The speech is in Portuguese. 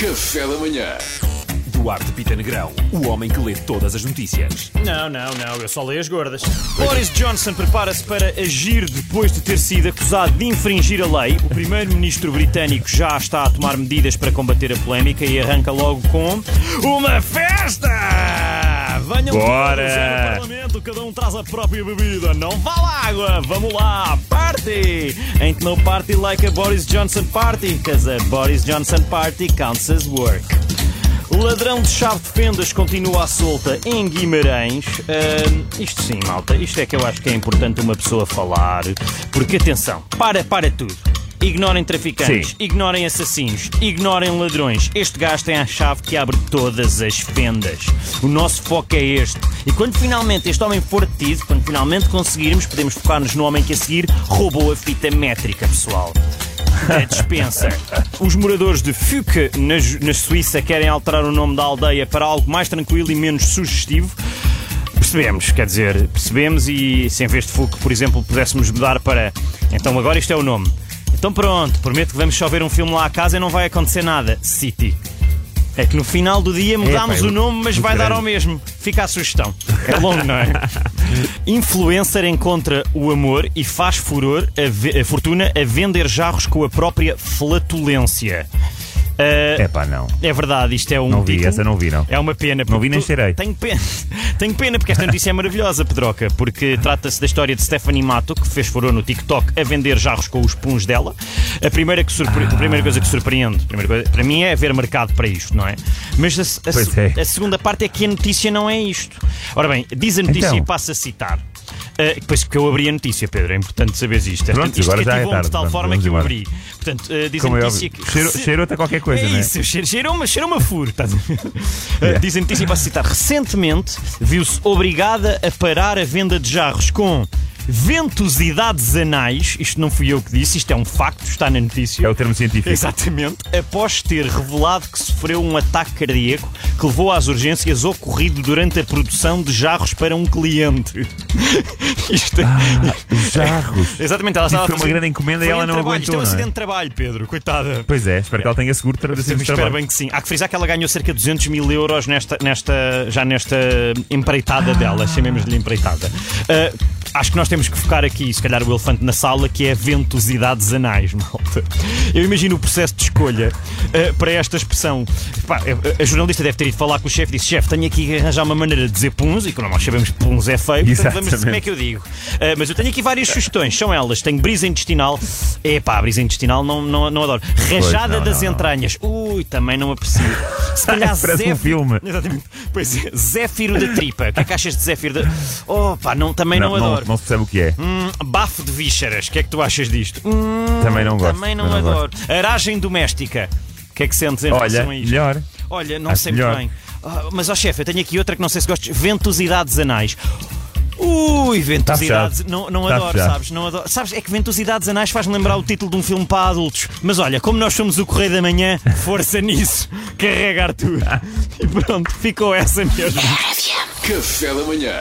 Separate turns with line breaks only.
Café da manhã.
Duarte Pita Negrão, o homem que lê todas as notícias.
Não, não, não, eu só leio as gordas. Boris Johnson prepara-se para agir depois de ter sido acusado de infringir a lei. O primeiro-ministro britânico já está a tomar medidas para combater a polémica e arranca logo com uma festa! Venham
Bora!
Parlamento, cada um traz a própria bebida. Não vale água, vamos lá, party! Ain't no party like a Boris Johnson party, cause a Boris Johnson party counts as work. O ladrão de chave de fendas continua à solta em Guimarães. Ahm, isto sim, malta, isto é que eu acho que é importante uma pessoa falar. Porque atenção, para, para tudo. Ignorem traficantes,
Sim.
ignorem assassinos, ignorem ladrões. Este gajo tem a chave que abre todas as fendas. O nosso foco é este. E quando finalmente este homem for detido, quando finalmente conseguirmos, podemos focar-nos no homem que a seguir roubou a fita métrica, pessoal da dispensa. Os moradores de Fuke, na, na Suíça, querem alterar o nome da aldeia para algo mais tranquilo e menos sugestivo. Percebemos, quer dizer, percebemos e se em vez de Fuke, por exemplo, pudéssemos mudar para. Então agora isto é o nome. Então pronto, prometo que vamos só ver um filme lá à casa e não vai acontecer nada. City. É que no final do dia mudámos o nome, mas vai dar
grande.
ao mesmo. Fica a sugestão. É longo, não é? Influencer encontra o amor e faz furor a, a fortuna a vender jarros com a própria flatulência. Ah,
É pá, não.
é verdade, isto é um
Não vi,
título.
essa não vi, não.
É uma pena.
Não vi
porque
nem cheirei.
Tenho pena, tenho pena porque esta notícia é maravilhosa, Pedroca, porque trata-se da história de Stephanie Mato, que fez furor no TikTok a vender jarros com os puns dela. A primeira, que surpre... a primeira coisa que surpreende, coisa- para mim, é haver mercado para isto, não é? Mas a, a
é.
a segunda parte é que a notícia não é isto. Ora bem, diz a notícia
Então.
e passa a citar. Uh, depois que eu abri a notícia, Pedro, é importante saberes isto. Esta-
Pronto,
isto
agora já é tarde,
de tal
pronto,
forma que eu
embora.
abri. Portanto, uh, diz
Como
a
é
notícia
óbvio.
que.
Cheirou- cheirou-te a qualquer coisa,
é
não é?
isso, cheiro- cheirou-me cheirou a furo. a ver? Uh, Diz a notícia posso citar. Recentemente viu-se obrigada a parar a venda de jarros com ventosidades anais. Isto não fui eu que disse, isto é um facto, está na notícia.
É o termo científico.
Exatamente. Após ter revelado que sofreu um ataque cardíaco que levou às urgências ocorrido durante a produção de jarros para um cliente. Isto é.
Jarros.
Exatamente, ela estava a
foi uma grande encomenda e ela não
trabalho. Isto é um
aguentou, é?
acidente de trabalho, Pedro. Coitada.
Pois é, espero que ela tenha seguro para de
Espero bem que sim. Há que frisar que ela ganhou cerca de 200 mil euros nesta, nesta, já nesta empreitada dela, chamemos-lhe empreitada. Ah, acho que nós temos que focar aqui, se calhar, o elefante na sala, que é ventosidades anais, malta. Eu imagino o processo de escolha ah, para esta expressão. Pá, a, a jornalista deve ter ido falar com o chefe e disse: chefe, tenho aqui que arranjar uma maneira de dizer puns, e como nós sabemos que puns é feio, portanto vamos dizer como é que eu digo. Ah, mas eu tenho aqui várias sugestões, são elas: tenho brisa intestinal, epá, brisa intestinal não, não, não adoro. Rajada
não,
das
não, não.
entranhas, ui, também não aprecio. Se calhar
Parece um
Zéfiro-
filme.
Exatamente. Pois é, Zéfiro da tripa. O que é que achas de Zéfiro da. Oh, pá, não, também não,
Não, não,
adoro.
não se percebe o que é.
Hum, bafo de vísceras, o que é que tu achas disto? Hum,
Também não gosto.
Também não
não
adoro. Aragem doméstica. O que é que sentes em
Olha,
relação a isto?
melhor.
Olha, não
Acho
sei muito
melhor.
bem. Ah, mas, ó chefe, eu tenho aqui outra que não sei se gostes. Ventosidades anais. Ui, ventosidades.
fechado.
Não, não
Tá
adoro,
fechado.
sabes? Não adoro. Sabes, é que ventosidades anais faz-me lembrar o título de um filme para adultos. Mas olha, como nós somos o Correio da Manhã, força nisso. Carregar tudo. E pronto, ficou essa mesmo.
Café da manhã.